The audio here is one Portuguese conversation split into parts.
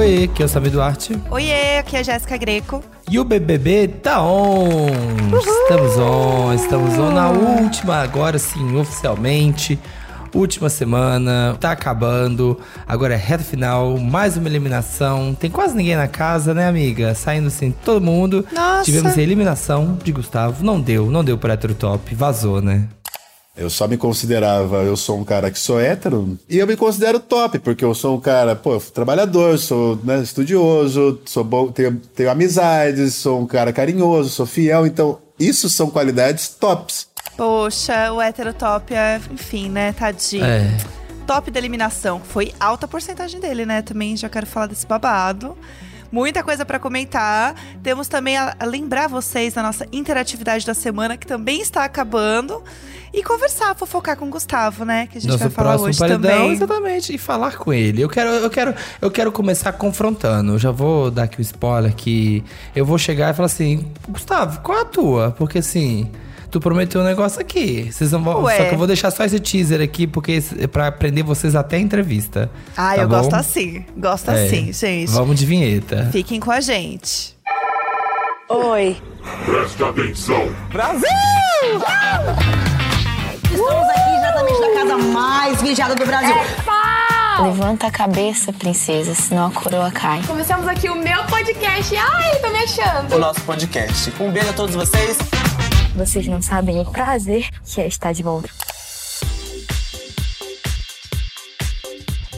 Oi, aqui é o Samir Duarte. Oiê, aqui é a Jéssica Greco. E o BBB tá on! Uhul. Estamos on, estamos on na última, agora sim, oficialmente. Última semana, tá acabando. Agora é reta final, mais uma eliminação. Tem quase ninguém na casa, né, amiga? Saindo assim, todo mundo. Nossa. Tivemos a eliminação de Gustavo. Não deu, não deu pro hétero top. Vazou, né? Eu só me considerava, eu sou um cara que sou hétero, e eu me considero top, porque eu sou um cara, pô, trabalhador, sou né, estudioso, sou bom, tenho, tenho amizades, sou um cara carinhoso, sou fiel, então isso são qualidades tops. Poxa, o hétero top é, enfim, né, tadinho. É. Top da eliminação. Foi alta porcentagem dele, né? Também já quero falar desse babado. Muita coisa para comentar. Temos também a, a lembrar vocês da nossa interatividade da semana, que também está acabando. E conversar, fofocar com o Gustavo, né? Que a gente Nosso vai falar hoje paredão, também. exatamente, e falar com ele. Eu quero, eu quero, eu quero começar confrontando. Eu já vou dar aqui o spoiler que eu vou chegar e falar assim, Gustavo, qual é a tua? Porque assim, tu prometeu um negócio aqui. Vocês não vão, Ué. só que eu vou deixar só esse teaser aqui porque é pra aprender vocês até a entrevista. Ah, tá eu bom? gosto assim. Gosto É. assim, gente. Vamos de vinheta. Fiquem com a gente. Oi. Preste atenção. Estamos aqui diretamente da casa mais vigiada do Brasil. Levanta a cabeça, princesa, senão a coroa cai. Começamos aqui o meu podcast. Ai, tô me achando. o nosso podcast. Um beijo a todos vocês. Vocês não sabem o prazer que é estar de volta.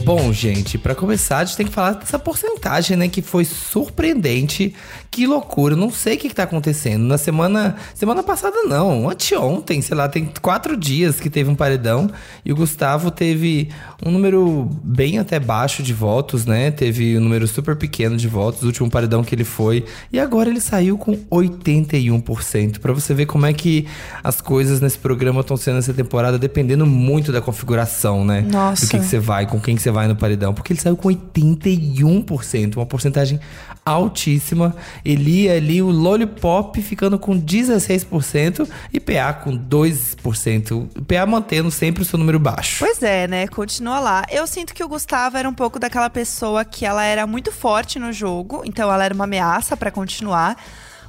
Bom, gente, pra começar, a gente tem que falar dessa porcentagem, né? Que foi surpreendente. Que loucura. Não sei o que, que tá acontecendo. Na semana. Semana passada, não. Anteontem, sei lá, tem quatro dias que teve um paredão. E o Gustavo teve um número bem até baixo de votos, né? Teve um número super pequeno de votos. O último paredão que ele foi. E agora ele saiu com 81%. Pra você ver como é que as coisas nesse programa estão sendo essa temporada, dependendo muito da configuração, né? Nossa. Do que, que você vai, com quem que você vai no paredão. Porque ele saiu com 81%, uma porcentagem altíssima. Ele ia ali, o Lollipop ficando com 16% e PA com 2%. PA mantendo sempre o seu número baixo. Pois é, né? Continua lá. Eu sinto que o Gustavo era um pouco daquela pessoa que ela era muito forte no jogo, então ela era uma ameaça pra continuar.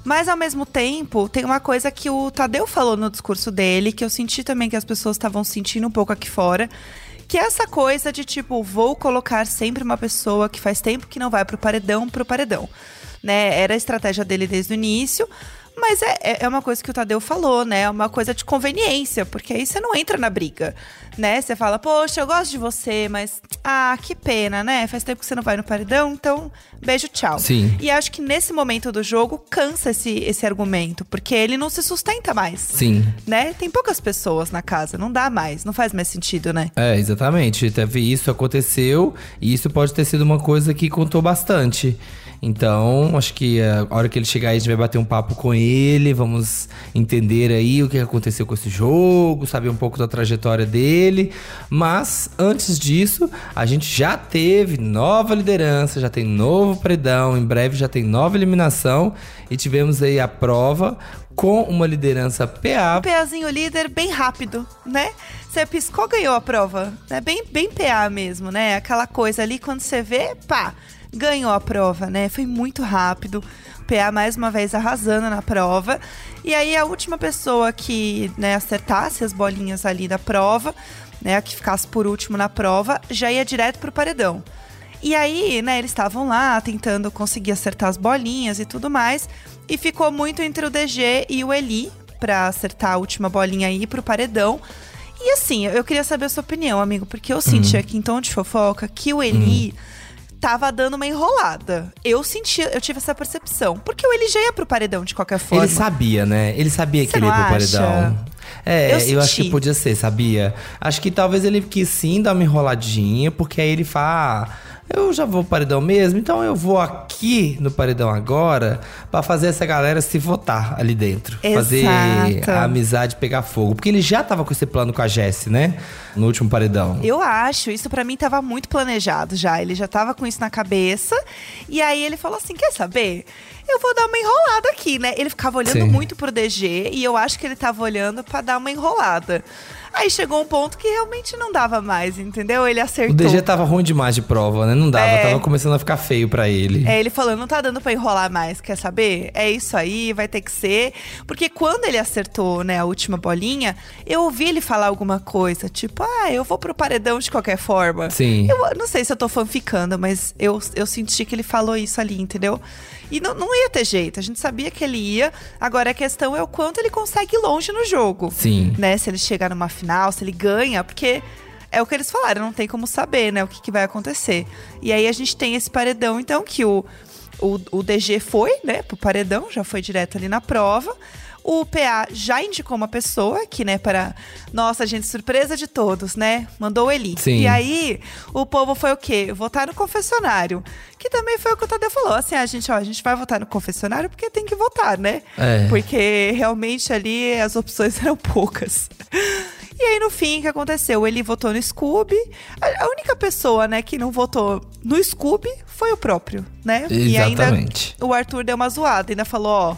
Mas ao mesmo tempo, tem uma coisa que o Tadeu falou no discurso dele, que eu senti também que as pessoas estavam sentindo um pouco aqui fora, que é essa coisa de tipo, vou colocar sempre uma pessoa que faz tempo que não vai pro paredão pro paredão. Né? Era a estratégia dele desde o início. Mas é, é- é uma coisa que o Tadeu falou, né? É uma coisa de conveniência, porque aí você não entra na briga, né? Você fala, poxa, eu gosto de você, mas ah, que pena, né? Faz tempo que você não vai no paredão, então beijo, tchau. Sim. E acho que nesse momento do jogo cansa esse, esse argumento, porque ele não se sustenta mais. Sim. Né? Tem poucas pessoas na casa, não dá mais, não faz mais sentido, né? É, exatamente. Teve isso, aconteceu, e isso pode ter sido uma coisa que contou bastante. Então, acho que a hora que ele chegar aí, a gente vai bater um papo com ele, vamos entender aí o que aconteceu com esse jogo, saber um pouco da trajetória dele. Mas, antes disso, a gente já teve nova liderança, já tem novo paredão, em breve já tem nova eliminação, e tivemos aí a prova com uma liderança PA. PAzinho líder bem rápido, né? Você piscou, ganhou a prova. É bem, bem PA mesmo, né? Aquela coisa ali, quando você vê, pá, ganhou a prova, né? Foi muito rápido. O PA mais uma vez arrasando na prova. E aí a última pessoa que né, acertasse as bolinhas ali da prova, né? Que ficasse por último na prova, já ia direto pro paredão. E aí, né, eles estavam lá tentando conseguir acertar as bolinhas e tudo mais. E ficou muito entre o DG e o Eli pra acertar a última bolinha aí pro paredão. E assim, eu queria saber a sua opinião, amigo, porque eu senti aqui em tom de fofoca que o Eli tava dando uma enrolada. Eu senti, eu tive essa percepção. Porque o já ia pro paredão de qualquer forma. Ele sabia, né? Ele sabia que Você ele ia pro acha? paredão. É, Eu eu, acho que podia ser, sabia? Acho que talvez ele quis sim dar uma enroladinha, porque aí ele fala. "Ah, eu já vou pro paredão mesmo, então eu vou aqui no paredão agora pra fazer essa galera se votar ali dentro. Fazer Exato. a amizade pegar fogo. Porque ele já tava com esse plano com a Jessie, né? No último paredão. Eu acho, isso pra mim tava muito planejado já. Ele já tava com isso na cabeça. E aí ele falou assim: quer saber? Eu vou dar uma enrolada aqui, né? Ele ficava olhando Sim. muito pro DG e eu acho que ele tava olhando pra dar uma enrolada. Aí chegou um ponto que realmente não dava mais, entendeu? Ele O acertou. DG tava ruim demais de prova, né? Não dava, É. tava começando a ficar feio pra ele. É, ele falou, não tá dando pra enrolar mais, quer saber? É isso aí, vai ter que ser. Porque quando ele acertou, né, a última bolinha, eu ouvi ele falar alguma coisa, tipo, ah, eu vou pro paredão de qualquer forma. Sim. Eu não sei se eu tô fanficando, mas eu, eu senti que ele falou isso ali, entendeu? E não, não ia ter jeito, a gente sabia que ele ia. Agora a questão é o quanto ele consegue ir longe no jogo. Sim. Né? Se ele chegar numa final, se ele ganha, porque é o que eles falaram, não tem como saber, né, o que, que vai acontecer. E aí a gente tem esse paredão, então, que o, o, o DG foi, né, pro paredão, já foi direto ali na prova. O PA já indicou uma pessoa que, né, para. Nossa, gente, surpresa de todos, né? Mandou o Eli. Sim. E aí, o povo foi o quê? Votar no confessionário. Que também foi o que o Tadeu falou. Assim, a gente, ó, a gente vai votar no confessionário porque tem que votar, né? É. Porque realmente ali as opções eram poucas. E aí, no fim, o que aconteceu? Ele votou no Scooby. A, única pessoa, né, que não votou no Scooby foi o próprio, né? E ainda Exatamente. o Arthur deu uma zoada, ainda falou, ó,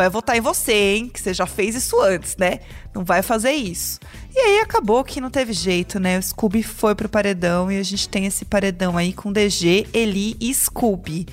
vai votar em você, hein? Que você já fez isso antes, né? Não vai fazer isso. E aí acabou que não teve jeito, né? O Scooby foi pro paredão e a gente tem esse paredão aí com DG, Eli e Scooby.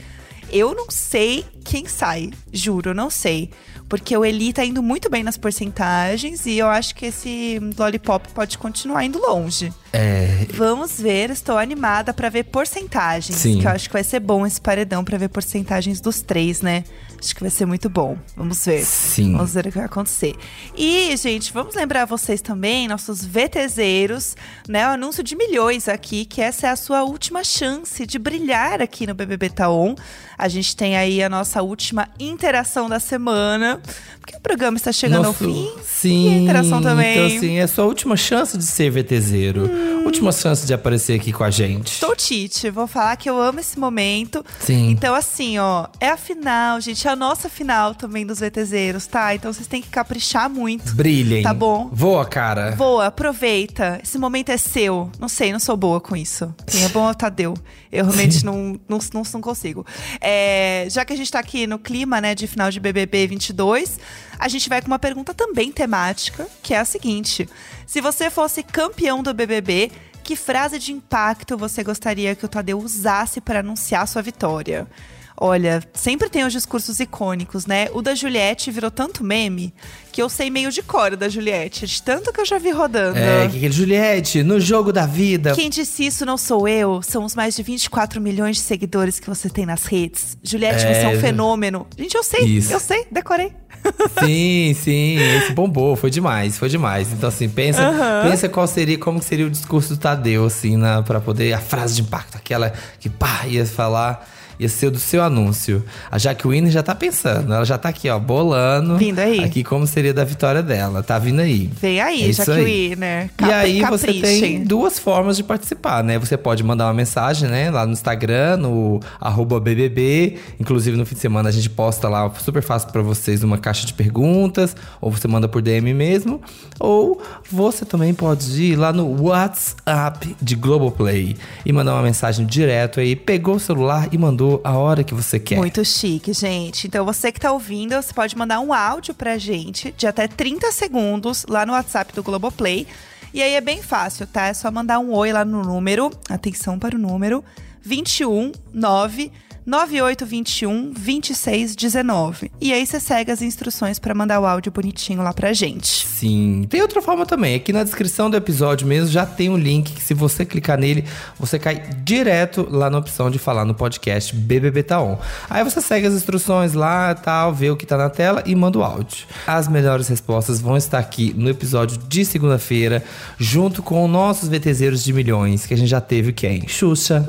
Eu não sei quem sai, juro, não sei. Porque o Eli tá indo muito bem nas porcentagens e eu acho que esse Lollipop pode continuar indo longe. É, Vamos ver, estou animada pra ver porcentagens. Sim. Que eu acho que vai ser bom esse paredão pra ver porcentagens dos três, né? Acho que vai ser muito bom. Vamos ver. Sim. Vamos ver o que vai acontecer. E, gente, vamos lembrar vocês também, nossos VTZeros, né? O anúncio de milhões aqui, que essa é a sua última chance de brilhar aqui no BBB Taon. A gente tem aí a nossa última interação da semana. Porque o programa está chegando ao fim. Sim. E a interação também. Então, assim, é a sua última chance de ser VTZero. Última chance de aparecer aqui com a gente. Sou Tite, vou falar que eu amo esse momento. Sim. Então, assim, ó, é a final, gente, é a nossa final também dos VTZeros, tá? Então vocês têm que caprichar muito. Brilhem. Tá bom. Voa, cara. Voa, aproveita. Esse momento é seu. Não sei, não sou boa com isso. Quem é bom é o Tadeu. Eu realmente não, não, não, não consigo. É, já que a gente tá aqui no clima, né, de final de BBB 22, a gente vai com uma pergunta também temática, que é a seguinte: se você fosse campeão do BBB, que frase de impacto você gostaria que o Tadeu usasse para anunciar sua vitória? Olha, sempre tem os discursos icônicos, né? O da Juliette virou tanto meme que eu sei meio de cor da Juliette, de tanto que eu já vi rodando. É, que aquele Juliette, no jogo da vida. Quem disse isso não sou eu, são os mais de 24 milhões de seguidores que você tem nas redes. Juliette, É, você é um fenômeno. Gente, eu sei, Isso. eu sei, decorei. Sim, sim, esse bombou, foi demais, foi demais. Então, assim, pensa, pensa qual seria, como seria o discurso do Tadeu, assim, na, pra poder. A frase de impacto, aquela que pá, ia falar. Ia ser o do seu anúncio. A Jaqueline já tá pensando, ela já tá aqui, ó, bolando. Vindo aí. Aqui como seria da vitória dela. Tá vindo aí. Vem aí, É que o Winner. E aí você caprichem. tem duas formas de participar, né? Você pode mandar uma mensagem, né? Lá no Instagram, no arroba BBB. Inclusive no fim de semana a gente posta lá, super fácil pra vocês, uma caixa de perguntas. Ou você manda por DM mesmo. Ou você também pode ir lá no WhatsApp de Globoplay e mandar uma mensagem direto aí. Pegou o celular e mandou a hora que você quer. Muito chique, gente. Então, você que tá ouvindo, você pode mandar um áudio pra gente de até 30 segundos lá no WhatsApp do Globoplay. E aí é bem fácil, tá? É só mandar um oi lá no número. Atenção para o número 21 9 9821 2619. E aí você segue as instruções pra mandar o áudio bonitinho lá pra gente. Sim. Tem outra forma também. Aqui na descrição do episódio mesmo já tem um link que se você clicar nele, você cai direto lá na opção de falar no podcast BBB Taon. Aí você segue as instruções lá, tal, vê o que tá na tela e manda o áudio. As melhores respostas vão estar aqui no episódio de segunda-feira, junto com nossos VTZeros de milhões, que a gente já teve quem? Xuxa,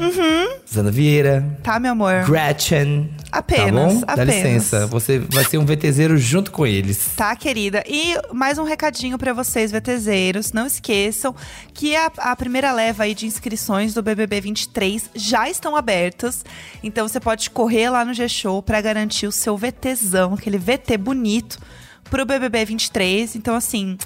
Zana Vieira, Tá, meu amor? Gretchen. Apenas, Tá bom? Dá apenas. licença. Você vai ser um VTZero junto com eles. Tá, querida? E mais um recadinho pra vocês, VTZeros. Não esqueçam que a, a primeira leva aí de inscrições do BBB 23 já estão abertas. Então você pode correr lá no G-Show pra garantir o seu VTzão, aquele VT bonito pro BBB 23. Então, assim,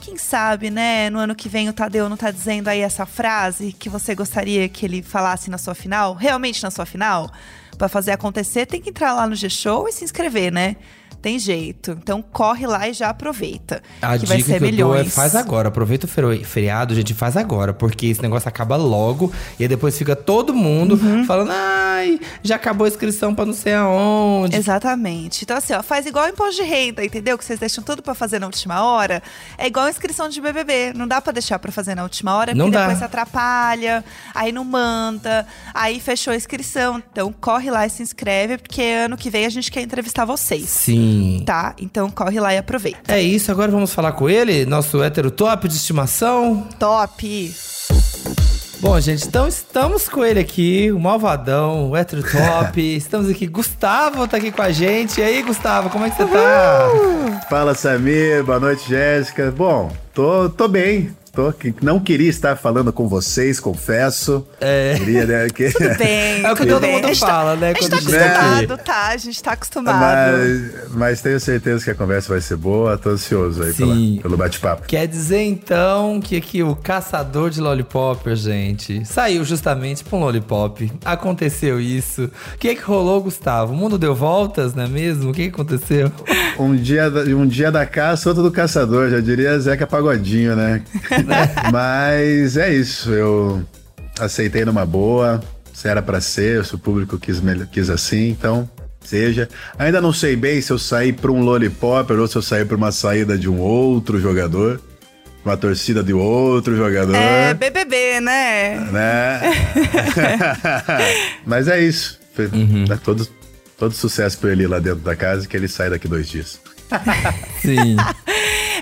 quem sabe, né, no ano que vem o Tadeu não tá dizendo aí essa frase que você gostaria que ele falasse na sua final? Realmente na sua final? Pra fazer acontecer, tem que entrar lá no G-Show e se inscrever, né? Tem jeito. Então corre lá e já aproveita. A que vai dica ser que eu é milhões. faz agora. Aproveita o feriado, gente, faz agora. Porque esse negócio acaba logo. E aí depois fica todo mundo Uhum. falando, ai, já acabou a inscrição pra não sei aonde. Exatamente. Então, assim, ó, faz igual imposto de renda, entendeu? Que vocês deixam tudo pra fazer na última hora. É igual inscrição de BBB. Não dá pra deixar pra fazer na última hora, Não porque dá. depois se atrapalha, aí não manda, aí fechou a inscrição. Então, corre lá e se inscreve, porque ano que vem a gente quer entrevistar vocês. Sim. Tá? Então, corre lá e aproveita. É isso, agora vamos falar com ele, nosso hétero top de estimação. Top! Bom, gente, então estamos com ele aqui, o Malvadão, o hétero top. estamos aqui, Gustavo tá aqui com a gente. E aí, Gustavo, como é que você tá? Fala, Samir. Boa noite, Jéssica. Bom, tô, tô bem. Tô, que- não queria estar falando com vocês, confesso. É. Queria, né, que... Tudo bem, É o que todo bem. mundo gente fala, né, A gente quando tá tá acostumado, aqui. tá? A gente tá acostumado. Mas, mas tenho certeza que a conversa vai ser boa. Tô ansioso aí pela- Sim. pelo bate-papo. Quer dizer então que aqui o caçador de lollipop, gente, saiu justamente pra um lollipop. Aconteceu isso. O que é que rolou, Gustavo? O mundo deu voltas, não é mesmo? O que, que aconteceu? Um dia, da- um dia da caça, outro do caçador. Já diria Zeca Pagodinho, né? mas é isso. Eu aceitei numa boa. Se era pra ser, se o público quis, quis assim, então seja. Ainda não sei bem se eu saí pra um lollipop ou se eu saí pra uma saída de um outro jogador. Uma torcida de outro jogador. É, BBB, né? né? Mas é isso. Uhum. todo, todo sucesso pra ele lá dentro da casa que ele sai daqui dois dias. Sim.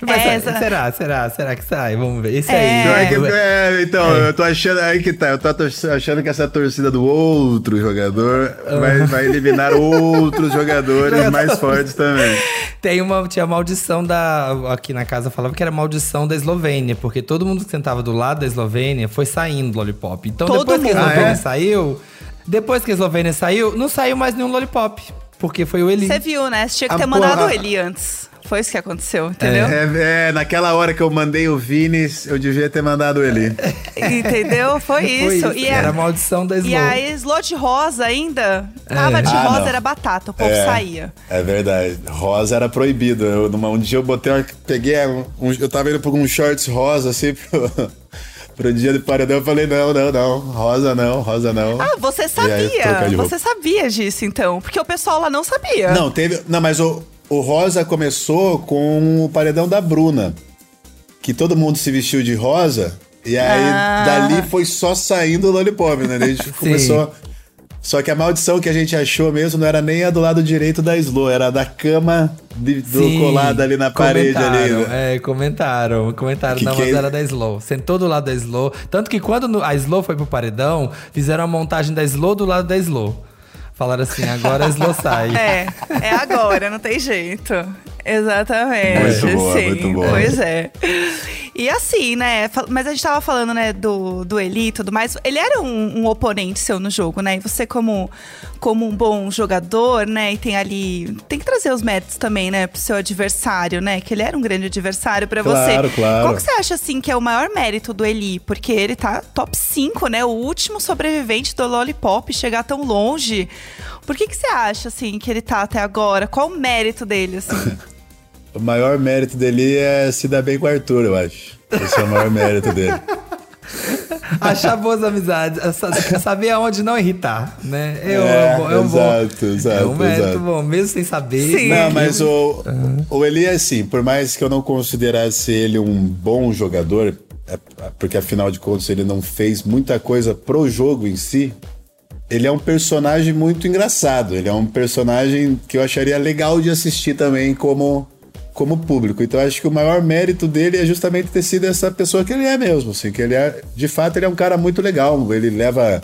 Mas É, sa- essa- será, será, será que sai? Vamos ver. Esse É. Então, é aí. que- é- é, então, eu tô achando aí que tá. Eu tô achando que essa torcida do outro jogador vai, vai eliminar outros jogadores mais fortes também. Tem uma, tinha a maldição da. Aqui na casa falava que era maldição da Eslovênia, porque todo mundo que sentava do lado da Eslovênia foi saindo do Lollipop. Então Todo depois que a mundo. Eslovênia Ah, é? saiu, depois que a Eslovênia saiu, não saiu mais nenhum Lollipop. Porque foi o Eli. Você viu, né? Você tinha que A ter mandado porra- ele antes. Foi isso que aconteceu, entendeu? É, é, naquela hora que eu mandei o Vini, eu devia ter mandado ele. Entendeu? Foi Foi isso. isso. E, Era a, a maldição da Slo. e a slot rosa ainda. Tava de Ah, rosa, não. era batata. O povo É. saía. É verdade. Rosa era proibido. Eu, numa- um dia eu botei uma, Peguei um, um- Eu tava indo por um shorts rosa, assim, pro, pro dia do paredão. Eu falei, não, não, não. Rosa não, rosa não. Ah, você aí, sabia. roupa. Você sabia disso, então. Porque o pessoal lá não sabia. Não, teve. Não, mas o, o rosa começou com o paredão da Bruna. Que todo mundo se vestiu de rosa. E aí, Ah. dali foi só saindo o Lollipop, né? A gente começou. Só que a maldição que a gente achou mesmo não era nem a do lado direito da Slo, era a da cama de- do Sim, colado ali na parede ali. comentaram, né? É, comentaram. Comentaram Que na que é- era da Slow. Sentou do lado da Slow. Tanto que quando a Slow foi pro paredão, fizeram a montagem da Slow do lado da Slow. Falaram assim, agora a Slow sai. É, é agora, não tem jeito. Exatamente. Muito boa, sim, muito boa. Pois é. E assim, né? Mas a gente tava falando, né, do, do Eli e tudo mais. Ele era um, um oponente seu no jogo, né? E você, como, como um bom jogador, né? E tem ali. Tem que trazer os méritos também, né? Pro seu adversário, né? Que ele era um grande adversário pra Claro, você. claro. Qual que você acha, assim, que é o maior mérito do Eli? Porque ele tá top 5, né? O último sobrevivente do Lollipop, chegar tão longe. Por que, que você acha, assim, que ele tá até agora? Qual o mérito dele, assim? O maior mérito dele é se dar bem com o Arthur, eu acho. Esse é o maior mérito dele. Achar boas amizades, sa- saber aonde não irritar, né? Eu, É, amo, é um bom. exato, exato, É um mérito exato. bom, mesmo sem saber. Sim. Não, mas o, o Eli é assim, por mais que eu não considerasse ele um bom jogador, é- porque afinal de contas ele não fez muita coisa pro jogo em si, ele é um personagem muito engraçado. Ele é um personagem que eu acharia legal de assistir também como, como público. Então acho que o maior mérito dele é justamente ter sido essa pessoa que ele é mesmo. Assim, que ele é, de fato, ele é um cara muito legal. Ele leva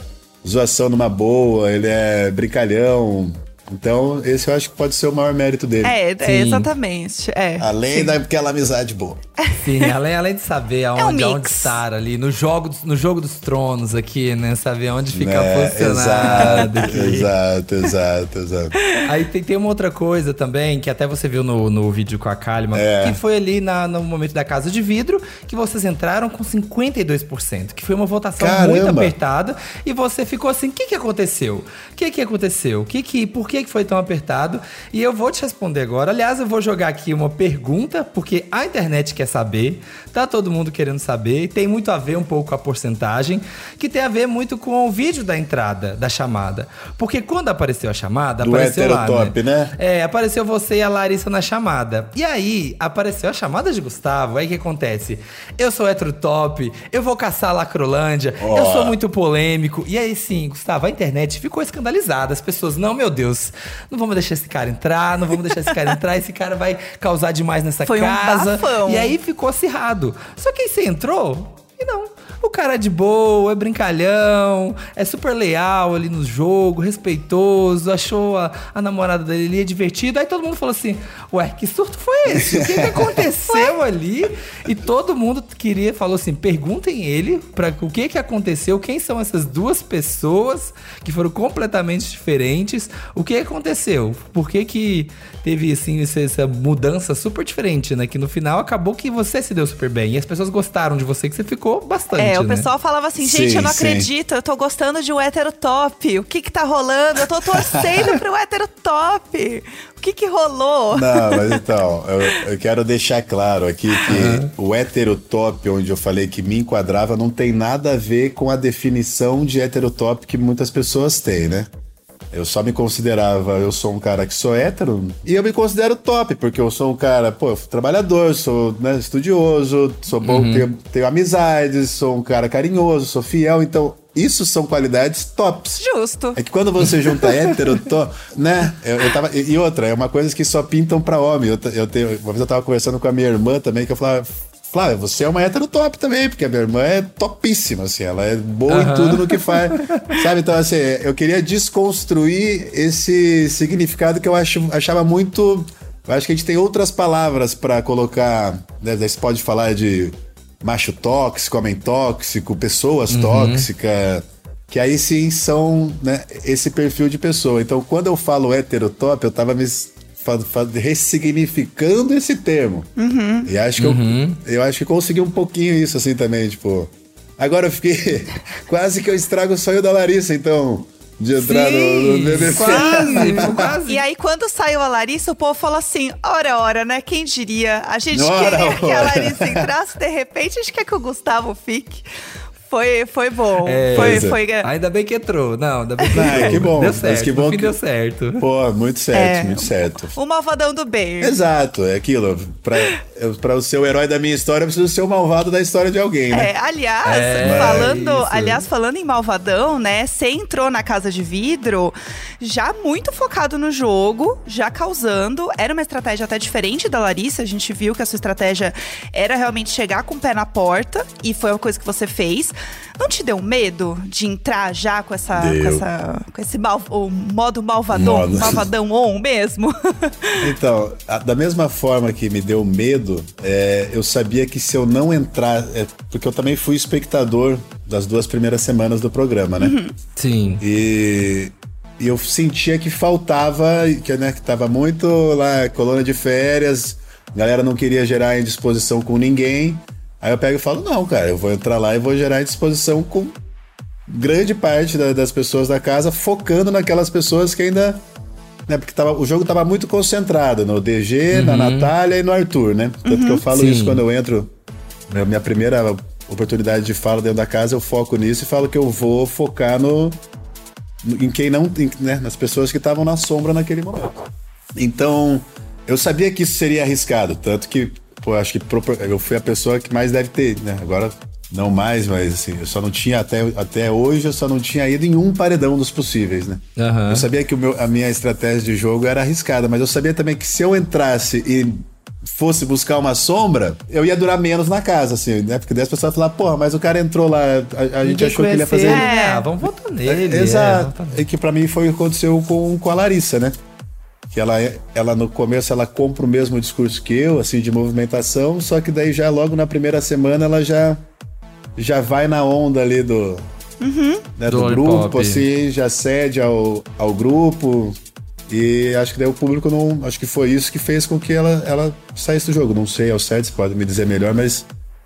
zoação numa boa, ele é brincalhão. Então, esse eu acho que pode ser o maior mérito dele. É, é Sim. exatamente. É. Além daquela amizade boa. Sim, além, além de saber aonde, É um aonde estar ali, no jogo, dos- no jogo dos tronos aqui, né? Saber onde fica É, posicionado. exato, exato, exato, exato. Aí tem, tem uma outra coisa também, que até você viu no, no vídeo com a Kalima, É. que foi ali na- no momento da Casa de Vidro, que vocês entraram com 52%, que foi uma votação Caramba! muito apertada, e você ficou assim, o que que aconteceu? O que que aconteceu? Que que, por que que foi tão apertado? E eu vou te responder agora. Aliás, eu vou jogar aqui uma pergunta, porque a internet quer saber, tá todo mundo querendo saber, e tem muito a ver um pouco com a porcentagem, que tem a ver muito com o vídeo da entrada, da chamada. Porque quando apareceu a chamada, Do apareceu lá, heterotop, né? é, apareceu você e a Larissa na chamada. E aí, apareceu a chamada de Gustavo. Aí o que acontece? Eu sou hétero top, eu vou caçar a Lacrolândia, eu Ó. sou muito polêmico. E aí sim, Gustavo, a internet ficou escandalizada. As pessoas, não, meu Deus, não vamos deixar esse cara entrar, não vamos deixar esse cara entrar, esse cara vai causar demais nessa Foi um casa. bafão. E aí ficou acirrado. Só que aí você entrou e não. O cara é de boa, é brincalhão, é super leal ali no jogo, respeitoso, achou a, a namorada dele ali divertida. Aí todo mundo falou assim: Ué, que surto foi esse? O que, que aconteceu ali? E todo mundo queria, falou assim: perguntem ele para o que, que aconteceu, quem são essas duas pessoas que foram completamente diferentes, o que aconteceu? Por que, que teve assim essa, essa mudança super diferente, né? Que no final acabou que você se deu super bem. E as pessoas gostaram de você, que você ficou bastante. É, o né? pessoal falava assim, gente, Sim, eu não sim. acredito, eu tô gostando de um hétero top. O que que tá rolando? Eu tô torcendo pro hétero top. O que que rolou? Não, mas então, eu, eu quero deixar claro aqui que o heterotop, onde eu falei que me enquadrava, não tem nada a ver com a definição de heterotop que muitas pessoas têm, né? Eu só me considerava, eu sou um cara que sou hétero, e eu me considero top, porque eu sou um cara, pô, eu sou trabalhador, sou né, estudioso, sou bom, tenho, tenho amizades, sou um cara carinhoso, sou fiel, então isso são qualidades tops. Justo. É que quando você junta hétero, to, né? Eu, eu tava, e e outra, é uma coisa que só pintam pra homem. Eu, eu tenho, uma vez eu tava conversando com a minha irmã também, que eu falava. Flávia, você é uma hétero top também, porque a minha irmã é topíssima, assim, ela é boa em tudo no que faz. Sabe? Então, assim, eu queria desconstruir esse significado que eu acho, achava muito. Eu acho que a gente tem outras palavras pra colocar. Né? Você pode falar de macho tóxico, homem tóxico, pessoas tóxicas. Que aí sim são né, esse perfil de pessoa. Então, quando eu falo heterotop, eu tava me ressignificando esse termo. E acho que eu, eu acho que consegui um pouquinho isso assim também, tipo. Agora eu fiquei. quase que eu estrago o sonho da Larissa, então. De entrar no, no Sim, BBB. quase, quase. E aí, quando saiu a Larissa, o povo falou assim: ora, ora, né? Quem diria? A gente Ora, queria que a ora. Larissa entrasse, de repente, a gente quer que o Gustavo fique. Foi, foi bom. É, foi, é. foi. Ainda bem que entrou. Não, ainda bem que Ah, entrou. que bom, Deu mas certo. que bom no fim que- deu certo. Pô, muito certo, É. muito certo. O malvadão do bem. Exato, é aquilo. Pra, eu- pra ser o herói da minha história, eu preciso ser o malvado da história de alguém, né? É, aliás, É, falando, isso. aliás, falando em malvadão, né? Você entrou na casa de vidro já muito focado no jogo, já causando. Era uma estratégia até diferente da Larissa. A gente viu que a sua estratégia era realmente chegar com o pé na porta e foi uma coisa que você fez. Não te deu medo de entrar já com essa, Deu. com essa, com esse mal, o modo malvadão, Modo. malvadão on mesmo? Então, a- da mesma forma que me deu medo, é, eu sabia que se eu não entrar. é, porque eu também fui espectador das duas primeiras semanas do programa, né? Sim. E, e eu sentia que faltava, que, né, que tava muito lá, colônia de férias, a galera não queria gerar indisposição com ninguém. Aí eu pego e falo, não, cara, eu vou entrar lá e vou gerar indisposição com grande parte da- das pessoas da casa, focando naquelas pessoas que ainda. Né, porque tava, o jogo tava muito concentrado no DG, na Natália e no Arthur, né? Tanto que eu falo Sim. isso quando eu entro. minha primeira oportunidade de fala dentro da casa, eu foco nisso e falo que eu vou focar no, em quem não, em, né, nas pessoas que estavam na sombra naquele momento. Então, eu sabia que isso seria arriscado, tanto que, pô, acho que eu fui a pessoa que mais deve ter, né? Agora não mais, mas assim, eu só não tinha até, até hoje, eu só não tinha ido em um paredão dos possíveis, né? Aham. Eu sabia que o meu, a minha estratégia de jogo era arriscada, mas eu sabia também que se eu entrasse e fosse buscar uma sombra, eu ia durar menos na casa, assim, né? Porque daí as pessoas falavam, porra, mas o cara entrou lá, a, a gente achou que ele ia fazer. ele? É. Ah, vamos votar nele. é, Exato. É que pra mim foi o que aconteceu com, com a Larissa, né? Que ela, é- ela no começo ela compra o mesmo discurso que eu, assim, de movimentação, só que daí já logo na primeira semana ela já, já vai na onda ali do, né, Do do, grupo, assim, já cede ao, ao grupo. E acho que daí o público não. Acho que foi isso que fez com que ela, ela saísse do jogo. Não sei ao certo, você pode me dizer melhor, mas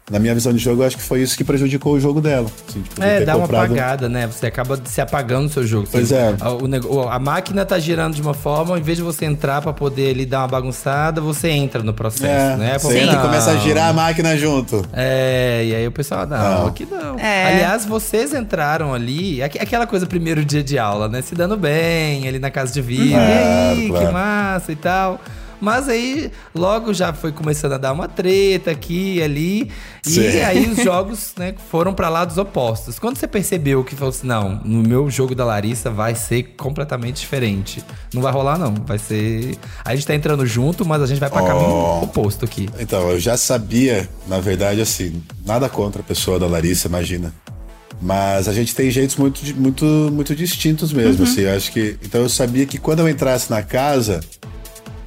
na minha visão de jogo, eu acho que foi isso que prejudicou o jogo dela. assim, tipo, É, dá uma comprado- apagada, né? Você acaba se apagando no seu jogo. Pois Você- é. A, o nego- a máquina tá girando de uma forma, em vez de você entrar pra poder ali dar uma bagunçada, você entra no processo, É, né? você entra e começa a girar a máquina junto. É, e aí o pessoal, não, Não. aqui não. É. Aliás, vocês entraram ali, aqu- aquela coisa primeiro dia de aula, né? Se dando bem, ali na casa de vida, Claro, e aí, claro. que massa e tal. Mas aí, logo já foi começando a dar uma treta aqui e ali. E aí os jogos, né, foram pra lados opostos. Quando você percebeu que falou assim, não, no meu jogo da Larissa vai ser completamente diferente. Não vai rolar, não. Vai ser. A gente tá entrando junto, mas a gente vai pra Oh. caminho oposto aqui. Então, eu já sabia, na verdade, assim, nada contra a pessoa da Larissa, imagina. Mas a gente tem jeitos muito, muito, muito distintos mesmo, assim. Eu acho que. Então eu sabia que quando eu entrasse na casa,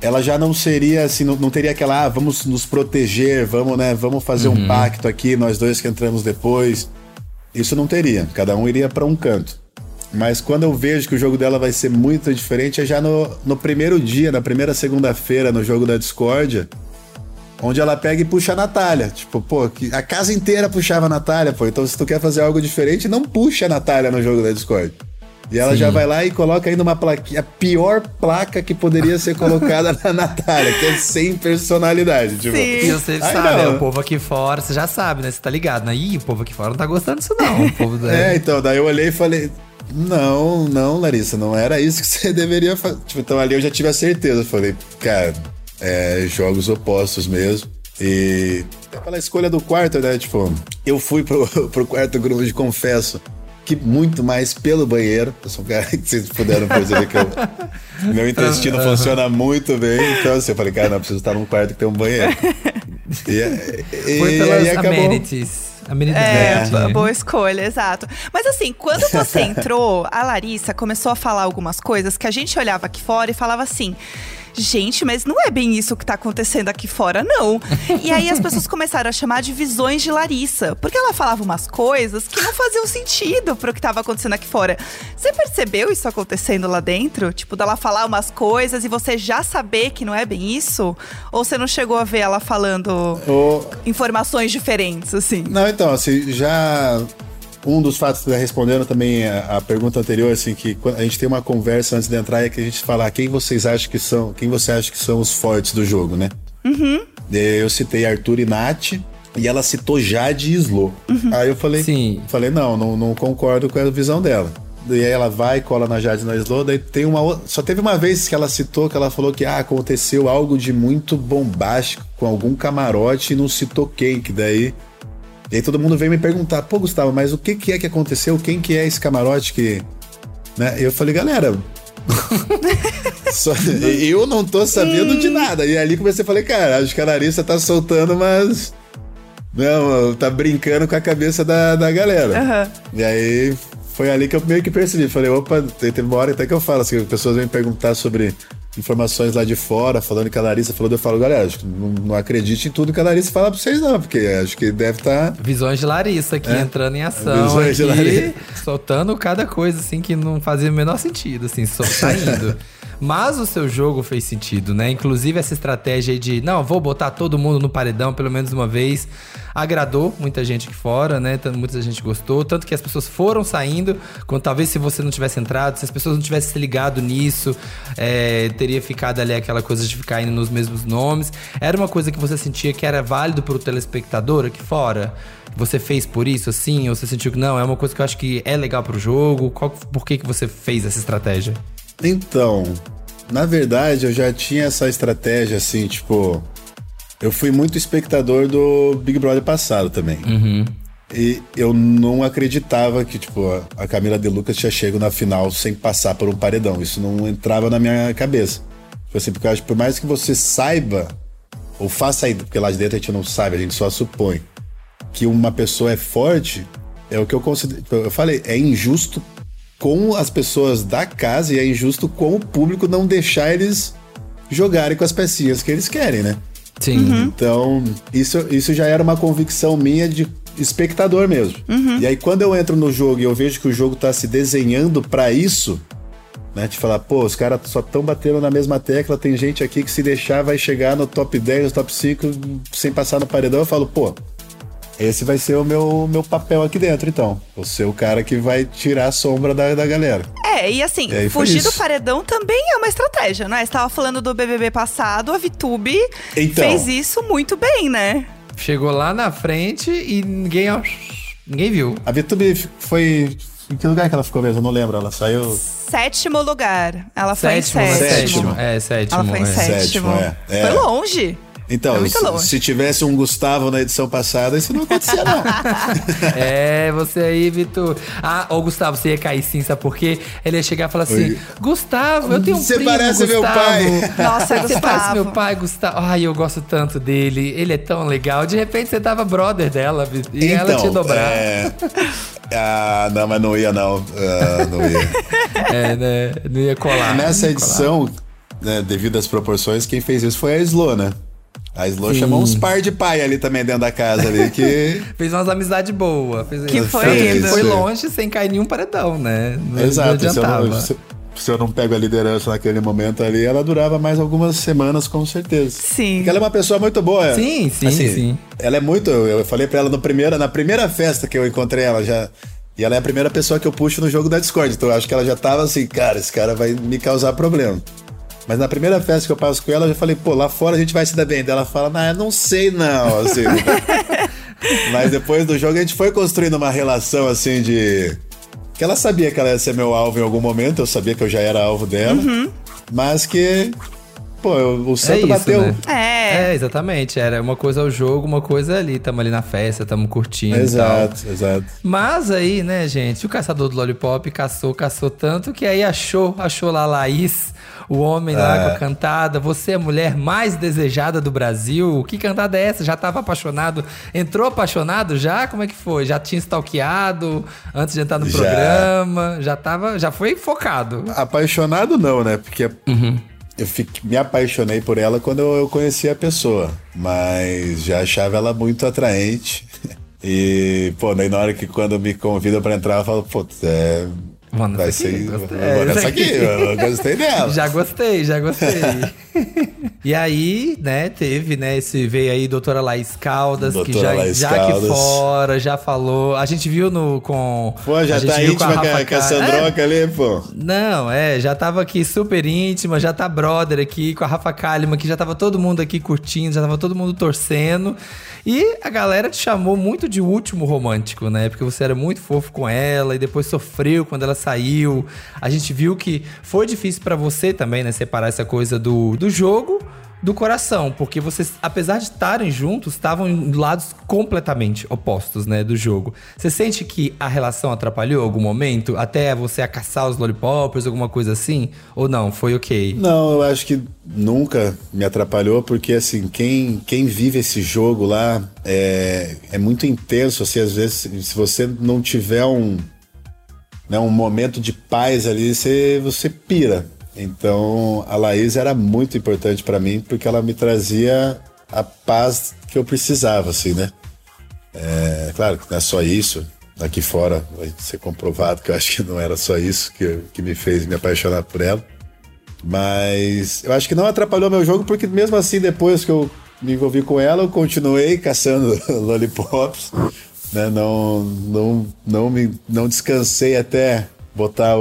ela já não seria assim, não, não teria aquela, ah, vamos nos proteger, vamos, né, vamos fazer um pacto aqui, nós dois que entramos depois. Isso não teria. Cada um iria para um canto. Mas quando eu vejo que o jogo dela vai ser muito diferente, é já no, no primeiro dia, na primeira segunda-feira, no jogo da Discordia, onde ela pega e puxa a Natália. Tipo, pô, a casa inteira puxava a Natália, pô. Então, se tu quer fazer algo diferente, não puxa a Natália no jogo da Discord. E ela já vai lá e coloca ainda uma plaquinha, a pior placa que poderia ser colocada na Natália, que é sem personalidade. Tipo, Sim. E você Ai, sabe, não. é, o povo aqui fora, você já sabe, né? Você tá ligado, né? Ih, o povo aqui fora não tá gostando disso, não. O povo É, então, daí eu olhei e falei. Não, não, Larissa, não era isso que você deveria fazer. Tipo, então ali eu já tive a certeza. Falei, cara, é jogos opostos mesmo. E aquela escolha do quarto, né? Tipo, eu fui pro, pro quarto grupo de confesso que muito mais pelo banheiro. Eu sou um cara que vocês puderam perceber que eu, meu intestino funciona muito bem. Então, assim, eu falei, cara, não, preciso estar num quarto que tem um banheiro. E, e, Foi e pelas aí acabou. amenities. Amenities É, net, bo- né? boa escolha, exato. Mas assim, quando você entrou, a Larissa começou a falar algumas coisas que a gente olhava aqui fora e falava assim. Gente, mas não é bem isso que tá acontecendo aqui fora, não. E aí as pessoas começaram a chamar de visões de Larissa. Porque ela falava umas coisas que não faziam sentido pro que tava acontecendo aqui fora. Você percebeu isso acontecendo lá dentro? Tipo, dela falar umas coisas e você já saber que não é bem isso? Ou você não chegou a ver ela falando O- informações diferentes, assim? Não, então, assim, já. Um dos fatos, né, respondendo também a, a pergunta anterior, assim, que a gente tem uma conversa antes de entrar é que a gente fala quem vocês acham que são, quem você acha que são os fortes do jogo, né? Uhum. Eu citei Arthur e Nath, e ela citou Jade e Slo. Aí eu falei, Sim. falei, não, não, não concordo com a visão dela. E aí ela vai, cola na Jade e na Slow, daí tem uma outra. Só teve uma vez que ela citou que ela falou que ah, aconteceu algo de muito bombástico com algum camarote e não citou quem, que daí. E aí todo mundo veio me perguntar, pô, Gustavo, mas o que, que é que aconteceu? Quem que é esse camarote que. Né? E eu falei, galera. só- eu não tô sabendo de nada. E ali comecei a falar, cara, acho que a Larissa tá soltando umas. Não, tá brincando com a cabeça da, da galera. Aham. E aí foi ali que eu meio que percebi. Falei, opa, teve uma hora até que eu falo, assim, pessoas vêm perguntar sobre informações lá de fora, falando que a Larissa falou, eu falo, galera, acho que não, não acredite em tudo que a Larissa fala pra vocês, não, porque acho que deve tá estar. Visões de Larissa aqui entrando em ação. Visões de aqui, Larissa. soltando cada coisa assim que não fazia o menor sentido, assim, só saindo. Mas o seu jogo fez sentido, né? Inclusive essa estratégia de, não, vou botar todo mundo no paredão pelo menos uma vez, agradou muita gente aqui fora, né? Muita gente gostou, tanto que as pessoas foram saindo, quando talvez se você não tivesse entrado, se as pessoas não tivessem se ligado nisso, é, teria ficado ali aquela coisa de ficar indo nos mesmos nomes. Era uma coisa que você sentia que era válido pro telespectador aqui fora? Você fez por isso, assim? Ou você sentiu que não, é uma coisa que eu acho que é legal pro jogo? Qual, por que, que você fez essa estratégia? Então, na verdade, eu já tinha essa estratégia, assim, tipo. Eu fui muito espectador do Big Brother passado também. E eu não acreditava que, tipo, a- a Camila De Lucas tinha chego na final sem passar por um paredão. Isso não entrava na minha cabeça. Tipo assim, porque eu acho que por mais que você saiba, ou faça aí, porque lá de dentro a gente não sabe, a gente só supõe, que uma pessoa é forte, é o que eu considero. Eu falei, é injusto com as pessoas da casa e é injusto com o público não deixar eles jogarem com as pecinhas que eles querem, né? Sim. Então, isso, isso já era uma convicção minha de espectador mesmo. E aí, quando eu entro no jogo e eu vejo que o jogo tá se desenhando pra isso, né? De falar, pô, os caras só estão batendo na mesma tecla, tem gente aqui que se deixar vai chegar no top 10, no top 5 sem passar no paredão. Eu falo, pô, esse vai ser o meu, meu papel aqui dentro, então. Vou ser o cara que vai tirar a sombra da, da galera. É, e assim, E foi fugir do paredão também é uma estratégia, né? Você tava falando do BBB passado, a Vitube Então. fez isso muito bem, né? Chegou lá na frente e ninguém, ó, ninguém viu. A VTube foi. Em que lugar que ela ficou mesmo? Eu não lembro. Ela saiu. Sétimo lugar. Ela foi Sétimo, em né? sétimo. Sétimo. É, sétimo. Ela foi em é. sétimo. Sétimo, é. É. Foi longe. Então, É se, tivesse um Gustavo na edição passada, isso não acontecia, não. É, você aí, Vitor. Ah, ô Gustavo, você ia cair sim, sabe por quê? Ele ia chegar e falar assim: Oi. Gustavo, eu tenho um Você primo, parece meu Gustavo. pai. Nossa, Você Gustavo. parece meu pai, Gustavo. Ai, eu gosto tanto dele. Ele é tão legal. De repente você tava brother dela, Vitor. E ela te dobrar. é... Ah, não, mas não ia, não. Ah, não ia. É, né? Não ia colar. Nessa edição, né, devido às proporções, quem fez isso foi a Slo, né? A Slo chamou uns par de pai ali também dentro da casa ali, que... Fez umas amizades boas. Fez Que foi Foi, longe sem cair nenhum paredão, né? Não, Exato, não se eu não, se, se eu não pego a liderança naquele momento ali, ela durava mais algumas semanas, com certeza. Sim. Porque ela é uma pessoa muito boa. Sim, sim, Assim, sim. Ela é muito. Eu falei pra ela no primeiro, na primeira festa que eu encontrei ela já. E ela é a primeira pessoa que eu puxo no jogo da Discord. Então eu acho que ela já tava assim, cara, esse cara vai me causar problema. Mas na primeira festa que eu passo com ela, eu já falei, pô, lá fora a gente vai se dar bem. Daí ela fala, não, eu não sei não, assim. Mas depois do jogo a gente foi construindo uma relação assim de. Que ela sabia que ela ia ser meu alvo em algum momento, eu sabia que eu já era alvo dela. Mas que. Pô, o santo isso, bateu. né? É. É, exatamente. Era uma coisa ao jogo, uma coisa ali. Tamo ali na festa, tamo curtindo tal. Exato, exato. Mas aí, né, gente, o caçador do Lollipop caçou, caçou tanto que aí achou, achou lá a Laís, o homem lá É. com a cantada. Você é a mulher mais desejada do Brasil. Que cantada é essa? Já tava apaixonado? Entrou apaixonado já? Como é que foi? Já tinha stalkeado antes de entrar no Já. programa? Já tava, já foi focado. Apaixonado não, né? Porque eu fiquei- me apaixonei por ela quando eu, eu conheci a pessoa. Mas já achava ela muito atraente. E, pô, daí na hora que quando me convida pra entrar, eu falo, pô, é. Mano, vai essa aqui, ser. gostei. Vou nessa aqui, eu gostei dela. Já gostei, já gostei. e aí, né, teve, né, esse veio aí doutora Laís Caldas, que Doutora já, Laís já aqui Caldas. fora, já falou. A gente viu no com Pô, já a tá íntima com a, Rafa com a Sandroca ali, pô. É, não, é, já tava aqui super íntima, já tá brother aqui com a Rafa Kalimann, que já tava todo mundo aqui curtindo, já tava todo mundo torcendo. E a galera te chamou muito de último romântico, né? Porque você era muito fofo com ela e depois sofreu quando ela saiu. A gente viu que foi difícil pra você também, né? Separar essa coisa do, do jogo do coração, porque vocês, apesar de estarem juntos, estavam em lados completamente opostos, né, do jogo. Você sente que a relação atrapalhou algum momento, até você a caçar os lollipoppers, alguma coisa assim? Ou não, foi ok? Não, eu acho que nunca me atrapalhou, porque assim, quem, quem vive esse jogo lá é, é muito intenso, assim, às vezes, se você não tiver um, né, um momento de paz ali, você, você pira. Então, a Laís era muito importante pra mim, porque ela me trazia a paz que eu precisava, assim, né? É, claro que não é só isso. Aqui fora vai ser comprovado que eu acho que não era só isso que, que me fez me apaixonar por ela. Mas eu acho que não atrapalhou meu jogo, porque mesmo assim, depois que eu me envolvi com ela, eu continuei caçando lollipops. Né? Não, não, não, me, não descansei até botar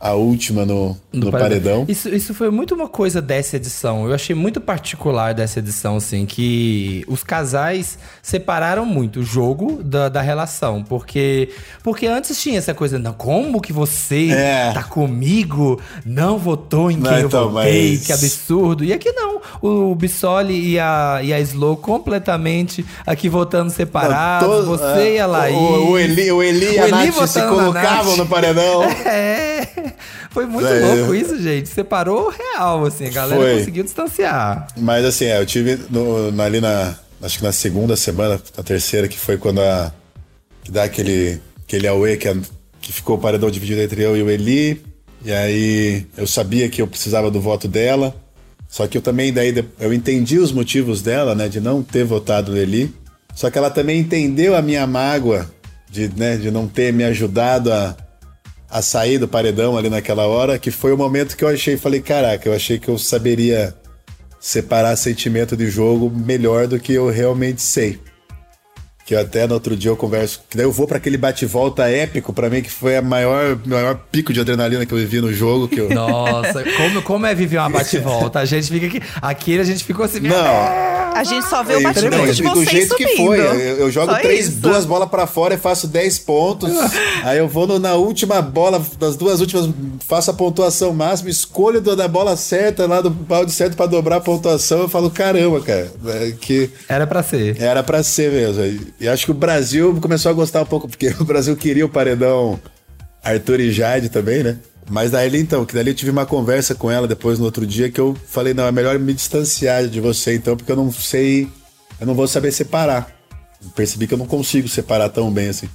a última no, no, paredão. Isso, isso foi muito uma coisa dessa edição. Eu achei muito particular dessa edição, assim, que os casais separaram muito o jogo da, da relação. Porque, porque antes tinha essa coisa, não, como que você É. tá comigo, não votou em quem eu então, votei, mas- que absurdo. E aqui não, o Bissoli e a, e a Slow completamente aqui votando separados, Todo- você é, e a Laís. O, o Eli, o Eli e a Eli Nath se colocavam no paredão. É, foi muito É. louco isso, gente. Separou real, assim, a galera Foi. conseguiu distanciar. Mas assim, é, eu tive no- na- ali na. Acho que na segunda semana, na terceira, que foi quando a. Que dá aquele. Aquele away que, a- que ficou o paredão dividido entre eu e o Eli. E aí eu sabia que eu precisava do voto dela. Só que eu também, daí, eu entendi os motivos dela, né, de não ter votado Leli. Só que ela também entendeu a minha mágoa de, né, de não ter me ajudado a, a sair do paredão ali naquela hora, que foi o momento que eu achei, falei, caraca, eu achei que eu saberia separar sentimento de jogo melhor do que eu realmente sei. Que eu até no outro dia eu converso, que daí eu vou pra aquele bate-volta épico pra mim, que foi a maior, maior pico de adrenalina que eu vivi no jogo, que eu... Nossa, como, como é viver uma bate-volta? A gente fica aqui. Aqui a gente ficou assim. Não, A gente só vê o E- bate-volta não, de e do vocês jeito subindo. que foi. Eu, eu jogo Só três, isso. duas bolas pra fora e faço 10 pontos. aí eu vou no- na última bola, das duas últimas, faço a pontuação máxima, escolho da bola certa, lá do balde certo pra dobrar a pontuação. Eu falo, caramba, cara, é que Era pra ser. era pra ser mesmo. E acho que o Brasil começou a gostar um pouco, porque o Brasil queria o paredão Arthur e Jade também, né? Mas daí então, que dali eu tive uma conversa com ela depois no outro dia que eu falei, não, é melhor me distanciar de você então, porque eu não sei, eu não vou saber separar. Percebi que eu não consigo separar tão bem assim.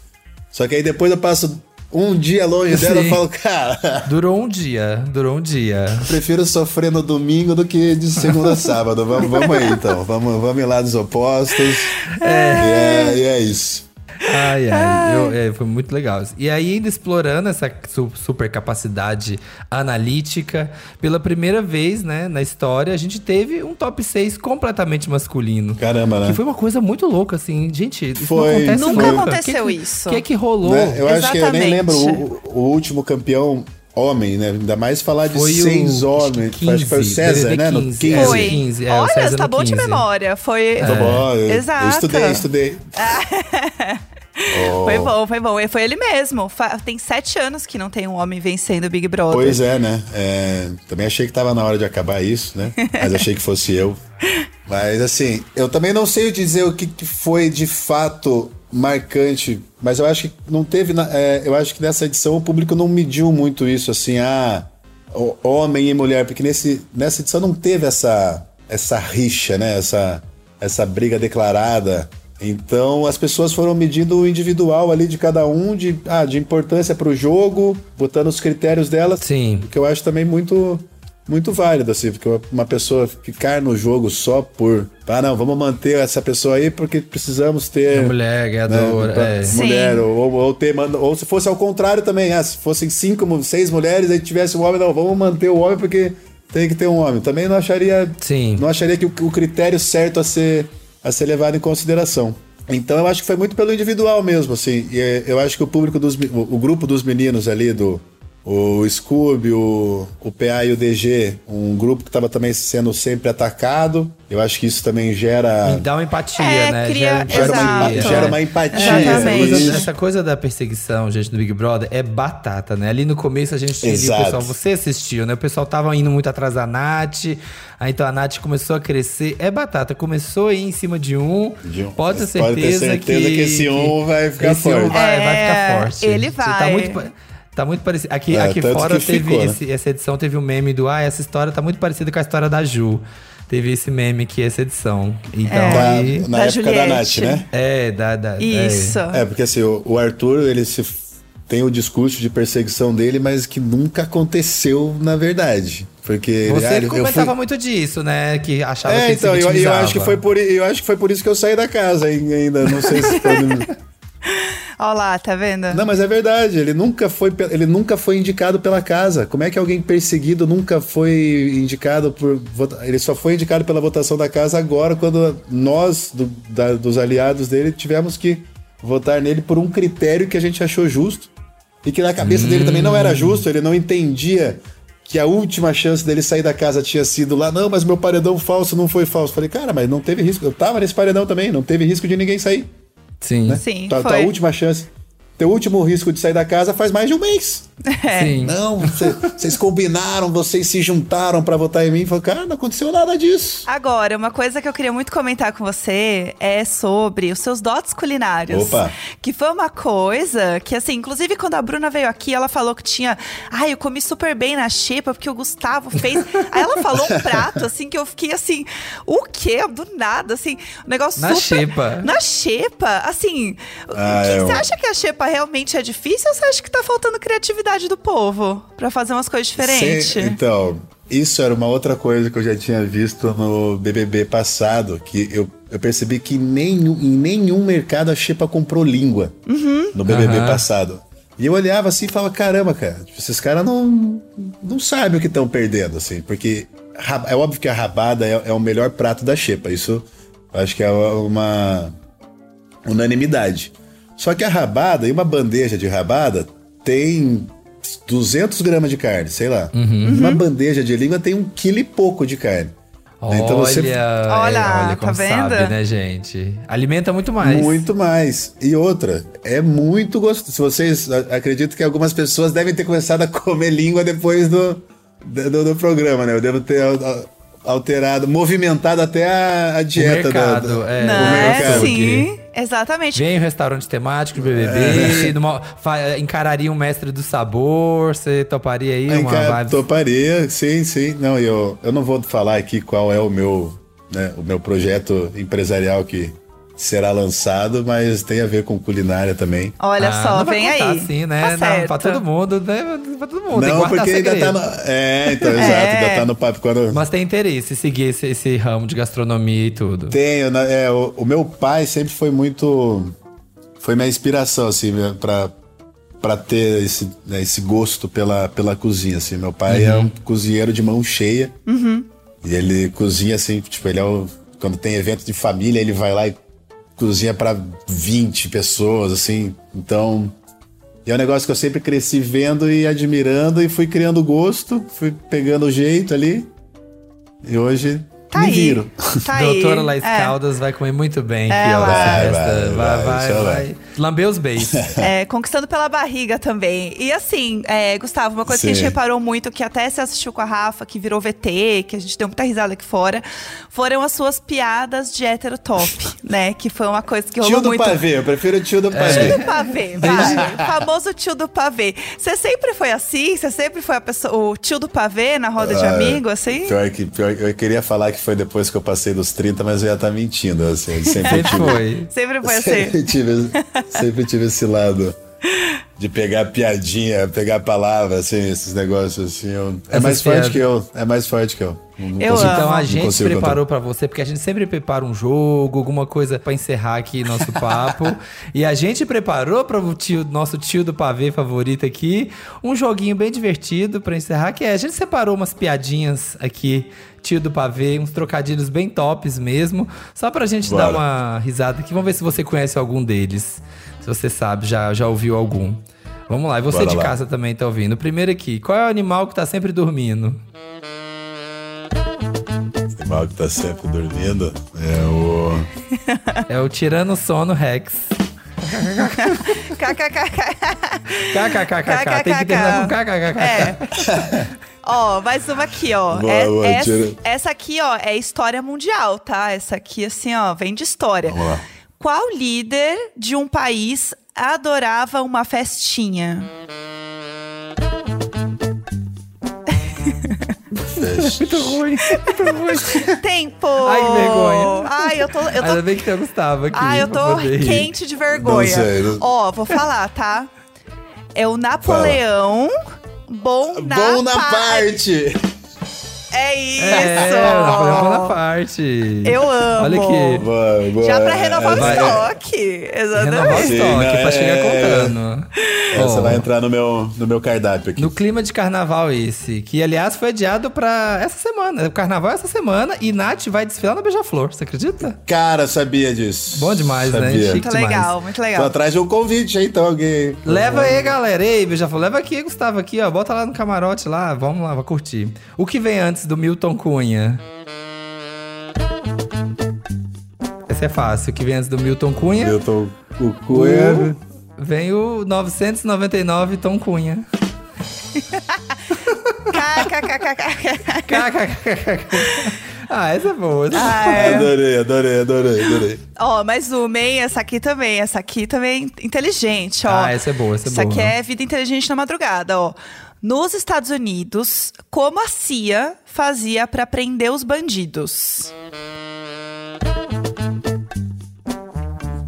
Só que aí depois eu passo um dia longe dela Sim. eu falo, cara, Durou um dia, durou um dia. prefiro sofrer no domingo do que de segunda a sábado. Vamos, vamos aí então, vamos, vamos em lados opostos. É. E é, e é isso. Ai, ai, eu- é, foi muito legal. E aí, ainda explorando essa su- super capacidade analítica, pela primeira vez, né, na história, a gente teve um top 6 completamente masculino. Caramba, né? Que foi uma coisa muito louca, assim. Gente, isso Foi, não acontece Nunca nunca. aconteceu Que que- isso. O que é que rolou? Né? Eu acho que eu nem Exatamente. lembro o, o último campeão homem, né? Ainda mais falar de Foi o- seis acho homens. Acho que foi o 15, César, BBB né? No 15, 15. é, Foi. 15, é, o Olha, você tá no bom de 15. memória. Foi. Tá bom, eu, Exato. eu estudei, estudei. Foi bom, foi bom. E foi ele mesmo. Tem sete anos que não tem um homem vencendo o Big Brother. Pois é, né? É, também achei que tava na hora de acabar isso, né? Mas achei que fosse eu. Mas assim, eu também não sei dizer o que, que foi de fato marcante, mas eu acho que não teve. é, eu acho que nessa edição o público não mediu muito isso, assim, ah, homem e mulher, porque nesse, nessa edição não teve essa, essa rixa, né? Essa, essa briga declarada. Então as pessoas foram medindo o individual ali de cada um, de, ah, de importância para o jogo, botando os critérios delas. Sim. O que eu acho também muito, muito válido, assim, porque uma pessoa ficar no jogo só por. Ah, não, vamos manter essa pessoa aí porque precisamos ter. Uma mulher ganhadora, pra- é. Mulher, ou, ou ter. Ou se fosse ao contrário também, ah, se fossem cinco, seis mulheres e tivesse um homem, não, vamos manter o homem porque tem que ter um homem. Também não acharia. Sim. Não acharia que o, o critério certo a ser, a ser levado em consideração. Então eu acho que foi muito pelo individual mesmo, assim. E é, eu acho que o público dos. o grupo dos meninos ali, do. O Scooby, o, o PA e o DG, um grupo que estava também sendo sempre atacado. Eu acho que isso também gera. Dá uma empatia, É, né? cria- Gera uma, gera uma empatia. Essa Exatamente. coisa, essa coisa da perseguição, gente, do Big Brother é batata, né? Ali no começo a gente tinha ali o pessoal, você assistiu, né? O pessoal tava indo muito atrás da Nath, aí então a Nath começou a crescer. É batata, começou aí em cima de um. De um. Pode ter Pode ter certeza, certeza que esse um vai ficar esse um forte. vai, vai É, ficar forte. ele Tá vai. muito, pa- tá muito parecido. Aqui, É, aqui fora que teve ficou, né? esse- essa edição, teve um meme do Ah, essa história tá muito parecida com a história da Ju. Teve esse meme aqui, essa edição. Então Da- aí. na Da época da Nath, Juliette. né? É, da. da Isso. É, porque assim, o, o Arthur, ele se tem o discurso de perseguição dele, mas que nunca aconteceu na verdade. Porque ele, Você ah, ele- eu comentava fui- muito disso, né? Que achava que É, ele então, se eu, eu acho que foi por, eu acho que foi por isso que eu saí da casa ai- ainda. Não sei se foi. Olha lá, tá vendo? Não, mas é verdade. Ele nunca foi, ele nunca foi indicado pela casa. Como é que alguém perseguido nunca foi indicado por Ele só foi indicado pela votação da casa agora, quando nós, do- da- dos aliados dele, tivemos que votar nele por um critério que a gente achou justo e que na cabeça dele também não era justo. Ele não entendia que a última chance dele sair da casa tinha sido lá. Não, mas meu paredão falso não foi falso. Falei, cara, mas não teve risco. Eu tava nesse paredão também, não teve risco de ninguém sair. Sim. Né? Sim, tua, tua foi. última chance. Teu último risco de sair da casa faz mais de um mês. Sim. Não, cê- vocês combinaram, vocês se juntaram pra votar em mim. Falei, cara, não aconteceu nada disso. Agora, uma coisa que eu queria muito comentar com você é sobre os seus dotes culinários. Opa. Que foi uma coisa que, assim, inclusive quando a Bruna veio aqui, ela falou que tinha. Ai, eu comi super bem na xepa porque o Gustavo fez. Aí ela falou um prato, assim, que eu fiquei assim, o quê? Do nada, assim, um negócio Na super. xepa. Na xepa, assim. Ah, que- eu- Você acha que a xepa realmente é difícil ou você acha que tá faltando criatividade do povo pra fazer umas coisas diferentes? Cê- então, Isso era uma outra coisa que eu já tinha visto no BBB passado, que eu, eu percebi que nenhum, em nenhum mercado a Xepa comprou língua no BBB Aham. passado. E eu olhava assim e falava, caramba, cara, tipo, esses caras não, não sabem o que estão perdendo, assim, porque é óbvio que a rabada é, é o melhor prato da Xepa, isso eu acho que é uma unanimidade. Só que a rabada, e uma bandeja de rabada, tem 200 gramas de carne, sei lá. Uhum. Uma bandeja de língua tem um quilo e pouco de carne. Então você- Olha, é, Olha, olha como tá vendo? sabe, né, gente? Alimenta muito mais. Muito mais. E outra, é muito gostoso. Se vocês a- acreditam que algumas pessoas devem ter começado a comer língua depois do, do, do programa, né? Eu devo ter al- al- alterado, movimentado até a, a O dieta mercado, do, do- é. Não o é? mercado. Sim, exatamente. Vem um restaurante temático de É. BBB, numa- fa- encararia um mestre do sabor, você toparia aí uma vibe? toparia, sim, sim. Não, eu, eu não vou falar aqui qual é o meu, né, o meu projeto empresarial que será lançado, mas tem a ver com culinária também. Olha Ah, só, não vai vem contar aí. Assim, né? Tá não, pra todo mundo, né? Pra todo mundo. não, porque ainda tá no... É, então, É. exato, ainda tá no papo. Quando... Mas tem interesse em seguir esse, esse ramo de gastronomia e tudo. Tenho, né? É, o, o meu pai sempre foi muito. Foi minha inspiração, assim, pra, pra ter esse, né, esse gosto pela, pela cozinha, assim. Meu pai é um cozinheiro de mão cheia. E ele cozinha, assim, tipo, ele é o. Quando tem evento de família, ele vai lá e cozinha pra 20 pessoas, assim. Então. E é um negócio que eu sempre cresci vendo e admirando e fui criando gosto, fui pegando o jeito ali. E hoje Tá me aí. viro. Tá. Doutora Laís É. Caldas vai comer muito bem É, Vai, festa. vai, vai, vai, vai, vai. vai. Lamber os beijos. É, conquistando pela barriga também. E assim, é, Gustavo, uma coisa que a gente Sim. reparou muito, que até você assistiu com a Rafa, que virou VT, que a gente deu muita risada aqui fora, foram as suas piadas de hétero top, né? Que foi uma coisa que rolou Tio do muito. pavê, eu prefiro o tio do pavê. Tio do pavê, vai. famoso tio do pavê. Você sempre foi assim? Você sempre foi a pessoa, o tio do pavê na roda de Ah, amigo, assim? Pior que, pior, eu queria falar que foi depois que eu passei dos 30, mas eu ia estar mentindo, assim. Sempre, Sempre foi. Sempre foi Sempre assim. tive, sempre tive esse lado de pegar piadinha, pegar palavra, assim, esses negócios assim. eu- é mais forte que eu. É mais forte que eu. Não- Eu consigo-. Então a gente preparou pra você, porque a gente sempre prepara um jogo, alguma coisa pra encerrar aqui nosso papo. e a gente preparou para o tio, nosso tio do pavê favorito aqui, um joguinho bem divertido pra encerrar, que é a gente separou umas piadinhas aqui, tio do pavê, uns trocadilhos bem tops mesmo, só pra gente Bora. dar uma risada aqui. Vamos ver se você conhece algum deles. Se você sabe, já, já ouviu algum. Vamos lá, e você Bora de lá. casa também tá ouvindo. O primeiro aqui, qual é o animal que tá sempre dormindo? Esse mal que tá sempre dormindo é o. É o Tiranossono Rex. KKKK. KKKKK. Tem que terminar com KKKK. É. Ó, mais uma aqui, ó. Boa, É- boa, essa, essa aqui, ó, é história mundial, tá? Essa aqui, assim, ó, vem de história. Vamos lá. Qual líder de um país adorava uma festinha? Muito ruim, muito ruim. Tempo! Ai, que vergonha. Ai, eu tô. Eu Ainda tô bem que tem o Gustavo aqui. Ai, eu tô quente de vergonha. Não sei, não- Ó, vou falar, tá? É o Napoleão Bom na, Bom na Par- parte! É isso! É, Napoleão Bonaparte. Eu amo. Olha aqui. Boa, boa. Já pra renovar Essa- o estoque. Exatamente. Renovar o estoque, né? pra chegar É. contando. Essa Ó, vai entrar no meu, no meu cardápio aqui. No clima de carnaval esse, que aliás foi adiado pra essa semana. O carnaval é essa semana e Nath vai desfilar na Beija-Flor, você acredita? Cara, sabia disso. Bom demais, né? sabia. Chique. Muito demais. legal, muito Tô legal. atrás de um convite então, alguém. Leva aí, galera. Ei, Beija-Flor, leva aqui, Gustavo, aqui, ó. Bota lá no camarote lá, vamos lá, vai curtir. O que vem antes do Milton Cunha? Esse é fácil. O que vem antes do Milton Cunha? Eu tô o Cunha. Vem o 999 Tom Cunha. Ah, essa é boa. essa- Ah, é. Adorei, adorei, adorei, adorei. Ó, mais uma, hein? Essa aqui também. Essa aqui também inteligente, ó. Ah, essa é boa, essa é Isso boa. aqui é vida inteligente na madrugada, ó. Nos Estados Unidos, como a CIA fazia pra prender os bandidos?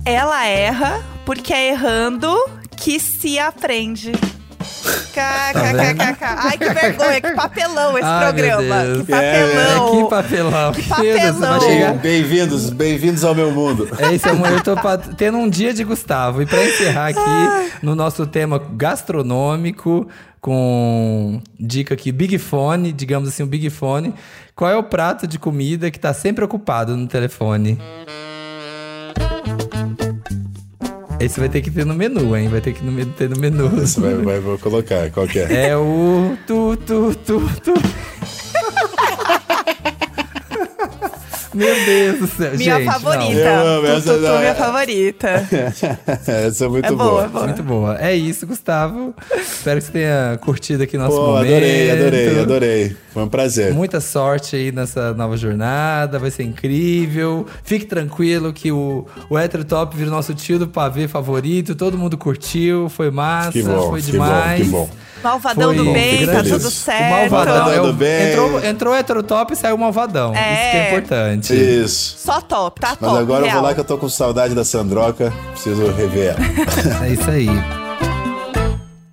Ela erra porque é errando que se aprende. KKKKK. Ai, que vergonha, que papelão esse programa. Que É, papelão. Que papelão. Que papelão. Bem-vindos, bem-vindos ao meu mundo. É isso, amor. Eu tô tendo um dia de Gustavo. E pra encerrar aqui, no nosso tema gastronômico, com dica aqui, Big Fone, digamos assim, o Big Fone. Qual é o prato de comida que tá sempre ocupado no telefone? Esse vai ter que ter no menu, hein? Vai ter que no ter no menu. Vai, vai, vou colocar, qual que é? É o tu, tu, tu, tu. Meu Deus do céu. Minha Gente, não. favorita. Eu amo essa Tutu, minha favorita. Essa é muito É boa, boa. é boa. Muito boa. É isso, Gustavo. Espero que você tenha curtido aqui nosso Pô, momento. adorei, adorei, adorei. Foi um prazer. Muita sorte aí nessa nova jornada, vai ser incrível. Fique tranquilo que o, o Hétero Top virou nosso tio do pavê favorito. Todo mundo curtiu, foi massa, Que bom, foi que demais. bom, que bom. Malvadão Foi do bem, tá tudo certo. O malvadão, Malvadão é o- do bem. entrou, entrou o Hétero Top e saiu o malvadão. É. Isso que é importante. Isso. Só top, tá Mas top. agora eu real. vou lá que eu tô com saudade da Sandroca. Preciso rever ela. É isso aí.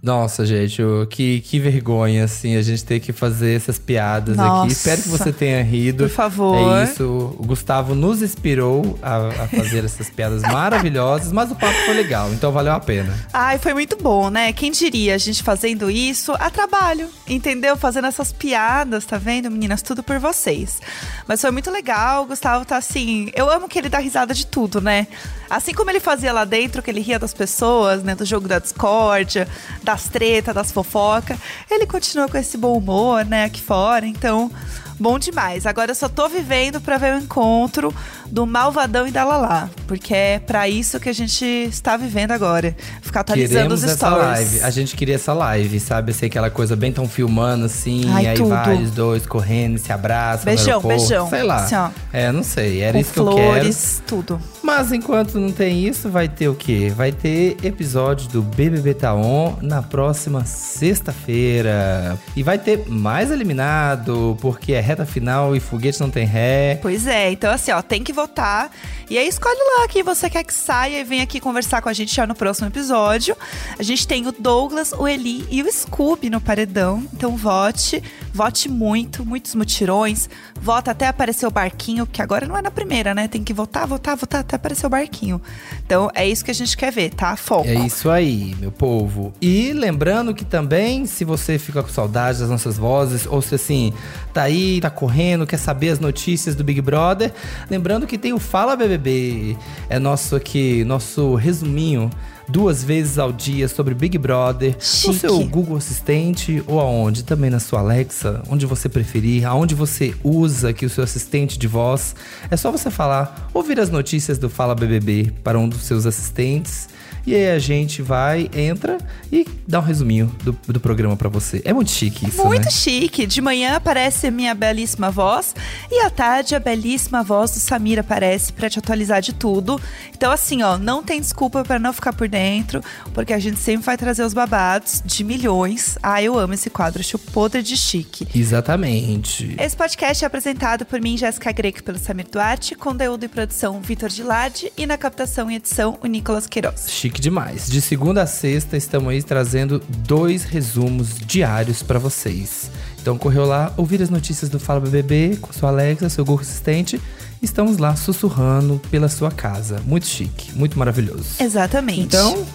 Nossa, gente, que, que vergonha, assim, a gente ter que fazer essas piadas Nossa. aqui. Espero que você tenha rido. Por favor. É isso. O Gustavo nos inspirou a, a fazer essas piadas maravilhosas, mas o papo foi legal, então valeu a pena. Ai, foi muito bom, né? Quem diria a gente fazendo isso a trabalho, entendeu? Fazendo essas piadas, tá vendo, meninas? Tudo por vocês. Mas foi muito legal, o Gustavo tá assim. Eu amo que ele dá risada de tudo, né? Assim como ele fazia lá dentro, que ele ria das pessoas, né? Do jogo da discórdia, das tretas, das fofocas. Ele continua com esse bom humor, né? Aqui fora. Então, bom demais. Agora eu só tô vivendo pra ver o encontro do Malvadão e da Lalá. Porque é pra isso que a gente está vivendo agora. Ficar atualizando os Queremos essa stories. A gente queria essa live, sabe? Assim, aquela coisa bem tão filmando assim, Ai, aí tudo. vai os dois correndo, se abraçam. Beijão, beijão. Sei lá. Assim. É, não sei. Era Com isso que eu quero. flores, tudo. Mas enquanto não tem isso, vai ter o quê? Vai ter episódio do BBB Taon na próxima sexta-feira. E vai ter mais eliminado, porque é reta final e foguete não tem ré. Pois é, então assim, ó, tem que votar. E aí escolhe lá quem você quer que saia e vem aqui conversar com a gente já no próximo episódio. A gente tem o Douglas, o Eli e o Scooby no paredão. Então vote, vote muito, muitos mutirões. Vota até aparecer o barquinho, que agora não é na primeira, né? Tem que votar, votar, votar até aparecer o barquinho. Então é isso que a gente quer ver, tá? Foco. É isso aí, meu povo. E lembrando que também, se você fica com saudade das nossas vozes, ou se assim, tá aí, tá correndo, quer saber as notícias do Big Brother, lembrando que tem o Fala BBB, é nosso aqui, nosso resuminho. Duas vezes ao dia sobre Big Brother, no Chique. seu Google Assistente ou aonde? Também na sua Alexa, onde você preferir, aonde você usa aqui o seu assistente de voz. É só você falar, ouvir as notícias do Fala BBB para um dos seus assistentes. E aí a gente vai, entra e dá um resuminho do, do programa pra você. É muito chique isso, Muito né? chique. De manhã aparece a minha belíssima voz e à tarde a belíssima voz do Samir aparece pra te atualizar de tudo. Então assim, ó, não tem desculpa pra não ficar por dentro, porque a gente sempre vai trazer os babados de milhões. Ah, eu amo esse quadro, acho podre de chique. Exatamente. Esse podcast é apresentado por mim, Jéssica Greco, pelo Samir Duarte, conteúdo e produção Vitor Gilardi e na captação e edição o Nicolas Queiroz. Chique demais. De segunda a sexta, estamos aí trazendo dois resumos diários pra vocês. Então correu lá, ouvir as notícias do Fala BBB com sua Alexa, seu Google Assistente. Estamos lá sussurrando pela sua casa. Muito chique, muito maravilhoso. Exatamente. Então,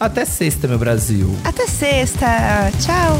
até sexta, meu Brasil. até sexta. Tchau.